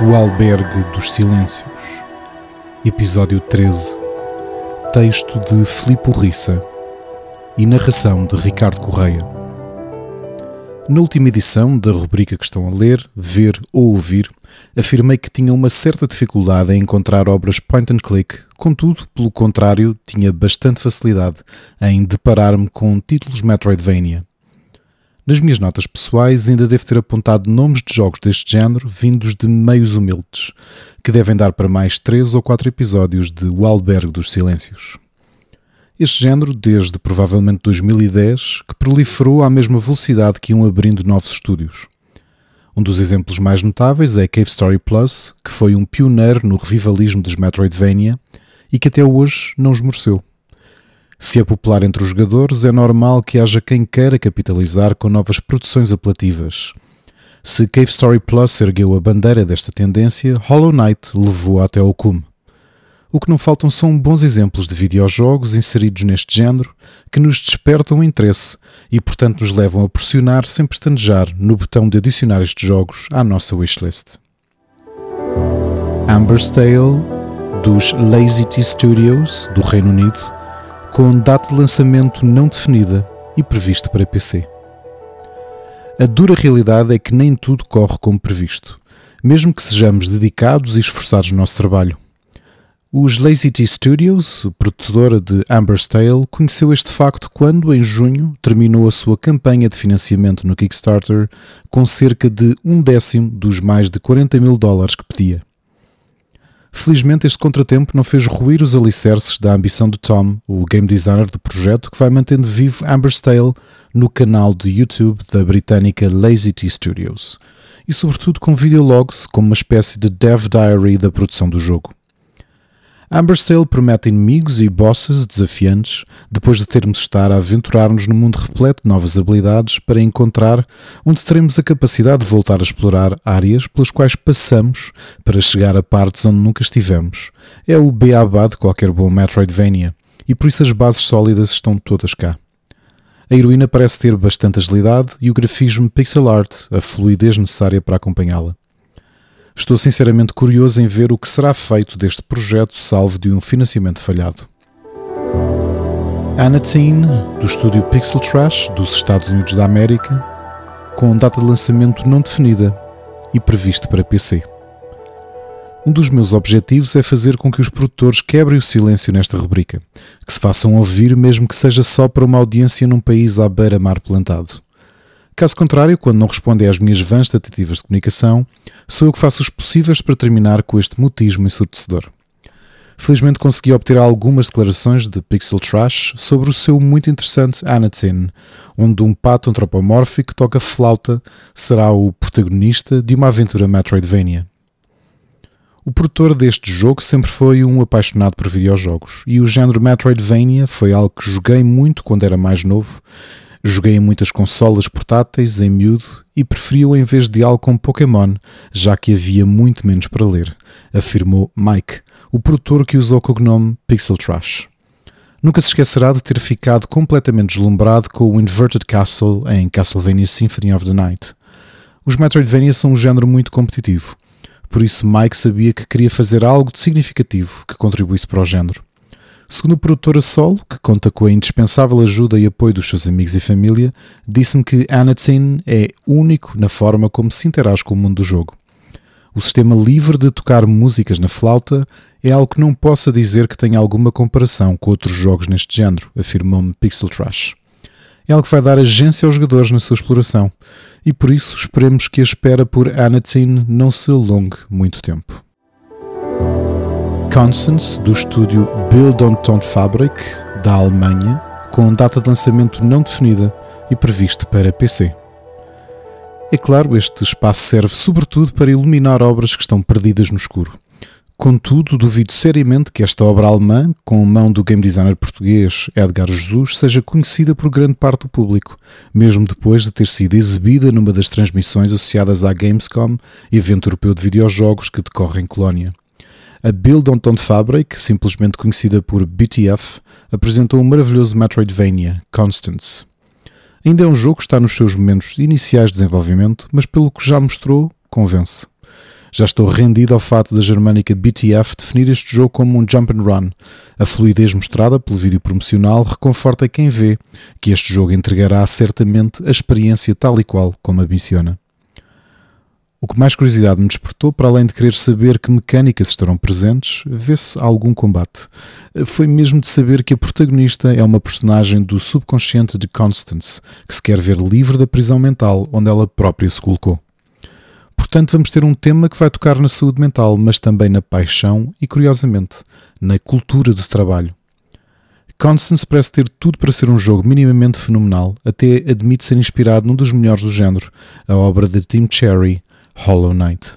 O Albergue dos Silêncios, Episódio 13, texto de Filipe Rissa e narração de Ricardo Correia. Na última edição da rubrica que estão a ler, ver ou ouvir, afirmei que tinha uma certa dificuldade em encontrar obras point and click, contudo, pelo contrário, tinha bastante facilidade em deparar-me com títulos Metroidvania. Nas minhas notas pessoais, ainda devo ter apontado nomes de jogos deste género vindos de meios humildes, que devem dar para mais três ou quatro episódios de O dos Silêncios. Este género, desde provavelmente 2010, que proliferou à mesma velocidade que iam abrindo novos estúdios. Um dos exemplos mais notáveis é Cave Story Plus, que foi um pioneiro no revivalismo dos Metroidvania e que até hoje não esmoreceu. Se é popular entre os jogadores, é normal que haja quem queira capitalizar com novas produções apelativas. Se Cave Story Plus ergueu a bandeira desta tendência, Hollow Knight levou até ao cume. O que não faltam são bons exemplos de videojogos inseridos neste género que nos despertam interesse e, portanto, nos levam a pressionar sem pestanejar no botão de adicionar estes jogos à nossa wishlist. Amber's Tale, dos Lazy T Studios, do Reino Unido, com data de lançamento não definida e previsto para PC. A dura realidade é que nem tudo corre como previsto, mesmo que sejamos dedicados e esforçados no nosso trabalho. Os Lazy T Studios, produtora de Amber's Tale, conheceu este facto quando, em junho, terminou a sua campanha de financiamento no Kickstarter com cerca de um décimo dos mais de 40 mil dólares que pedia. Felizmente, este contratempo não fez ruir os alicerces da ambição de Tom, o game designer do projeto, que vai mantendo vivo Amber's Tale no canal de YouTube da britânica Lazy T Studios, e sobretudo com videologs como uma espécie de dev diary da produção do jogo. Amber's Tale promete inimigos e bosses desafiantes, depois de termos de estar a aventurar-nos no mundo repleto de novas habilidades para encontrar onde teremos a capacidade de voltar a explorar áreas pelas quais passamos para chegar a partes onde nunca estivemos. É o beabá de qualquer bom Metroidvania, e por isso as bases sólidas estão todas cá. A heroína parece ter bastante agilidade e o grafismo pixel art, a fluidez necessária para acompanhá-la. Estou sinceramente curioso em ver o que será feito deste projeto salvo de um financiamento falhado. Anatine, do estúdio Pixel Trash dos Estados Unidos da América, com data de lançamento não definida e previsto para PC. Um dos meus objetivos é fazer com que os produtores quebrem o silêncio nesta rubrica, que se façam ouvir mesmo que seja só para uma audiência num país à beira-mar plantado. Caso contrário, quando não respondem às minhas vãs tentativas de comunicação, sou eu que faço os possíveis para terminar com este mutismo ensurdecedor. Felizmente consegui obter algumas declarações de Pixel Trash sobre o seu muito interessante Anatin, onde um pato antropomórfico toca flauta será o protagonista de uma aventura Metroidvania. O produtor deste jogo sempre foi um apaixonado por videojogos, e o género Metroidvania foi algo que joguei muito quando era mais novo Joguei em muitas consolas portáteis em miúdo e preferi-o em vez de algo como Pokémon, já que havia muito menos para ler, afirmou Mike, o produtor que usou o cognome Pixel Trash. Nunca se esquecerá de ter ficado completamente deslumbrado com o Inverted Castle em Castlevania Symphony of the Night. Os Metroidvania são um género muito competitivo, por isso Mike sabia que queria fazer algo de significativo que contribuísse para o género. Segundo o produtor a solo, que conta com a indispensável ajuda e apoio dos seus amigos e família, disse-me que Anatin é único na forma como se interage com o mundo do jogo. O sistema livre de tocar músicas na flauta é algo que não possa dizer que tenha alguma comparação com outros jogos neste género, afirmou-me Pixel Trash. É algo que vai dar agência aos jogadores na sua exploração, e por isso esperemos que a espera por Anatin não se alongue muito tempo. Constance, do estúdio Build on Tone Fabric, da Alemanha, com data de lançamento não definida e previsto para PC. É claro, este espaço serve sobretudo para iluminar obras que estão perdidas no escuro. Contudo, duvido seriamente que esta obra alemã, com mão do game designer português Edgar Jesus, seja conhecida por grande parte do público, mesmo depois de ter sido exibida numa das transmissões associadas à Gamescom, evento europeu de videojogos que decorre em Colónia. A Build on Tone Fabric, simplesmente conhecida por BTF, apresentou um maravilhoso Metroidvania, Constance. Ainda é um jogo que está nos seus momentos iniciais de desenvolvimento, mas pelo que já mostrou, convence. Já estou rendido ao fato da germânica BTF definir este jogo como um jump and run. A fluidez mostrada pelo vídeo promocional reconforta quem vê que este jogo entregará certamente a experiência tal e qual como ambiciona. O que mais curiosidade me despertou, para além de querer saber que mecânicas estarão presentes, vê-se algum combate. Foi mesmo de saber que a protagonista é uma personagem do subconsciente de Constance, que se quer ver livre da prisão mental onde ela própria se colocou. Portanto, vamos ter um tema que vai tocar na saúde mental, mas também na paixão e, curiosamente, na cultura de trabalho. Constance parece ter tudo para ser um jogo minimamente fenomenal, até admite ser inspirado num dos melhores do género, a obra de Tim Cherry, Hollow Knight.